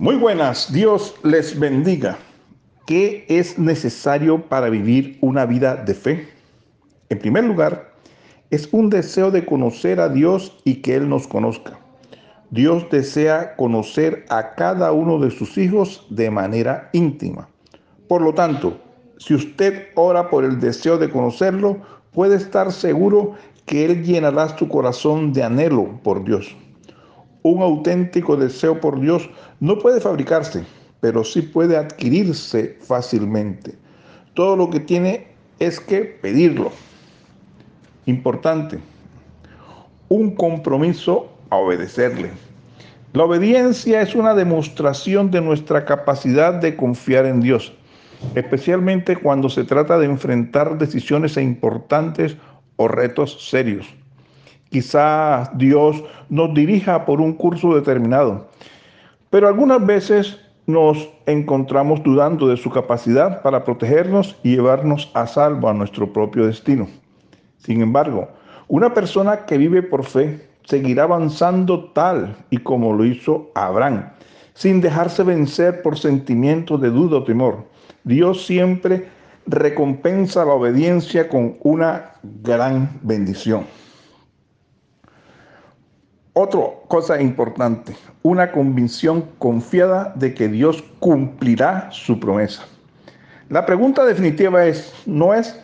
Muy buenas, Dios les bendiga. ¿Qué es necesario para vivir una vida de fe? En primer lugar, es un deseo de conocer a Dios y que Él nos conozca. Dios desea conocer a cada uno de sus hijos de manera íntima. Por lo tanto, si usted ora por el deseo de conocerlo, puede estar seguro que Él llenará su corazón de anhelo por Dios. Un auténtico deseo por Dios no puede fabricarse, pero sí puede adquirirse fácilmente. Todo lo que tiene es que pedirlo. Importante, un compromiso a obedecerle. La obediencia es una demostración de nuestra capacidad de confiar en Dios, especialmente cuando se trata de enfrentar decisiones importantes o retos serios. Quizás Dios nos dirija por un curso determinado, pero algunas veces nos encontramos dudando de su capacidad para protegernos y llevarnos a salvo a nuestro propio destino. Sin embargo, una persona que vive por fe seguirá avanzando tal y como lo hizo Abraham, sin dejarse vencer por sentimientos de duda o temor. Dios siempre recompensa la obediencia con una gran bendición. Otra cosa importante, una convicción confiada de que Dios cumplirá su promesa. La pregunta definitiva es, no es,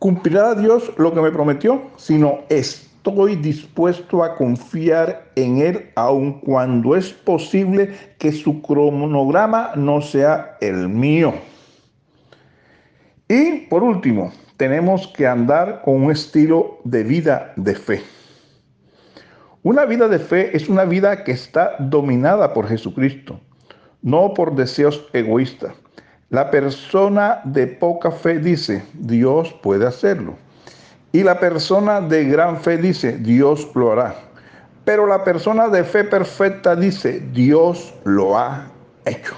¿cumplirá Dios lo que me prometió? Sino, ¿estoy dispuesto a confiar en Él aun cuando es posible que su cronograma no sea el mío? Y por último, tenemos que andar con un estilo de vida de fe. Una vida de fe es una vida que está dominada por Jesucristo, no por deseos egoístas. La persona de poca fe dice, Dios puede hacerlo. Y la persona de gran fe dice, Dios lo hará. Pero la persona de fe perfecta dice, Dios lo ha hecho.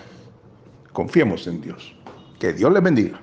Confiemos en Dios. Que Dios les bendiga.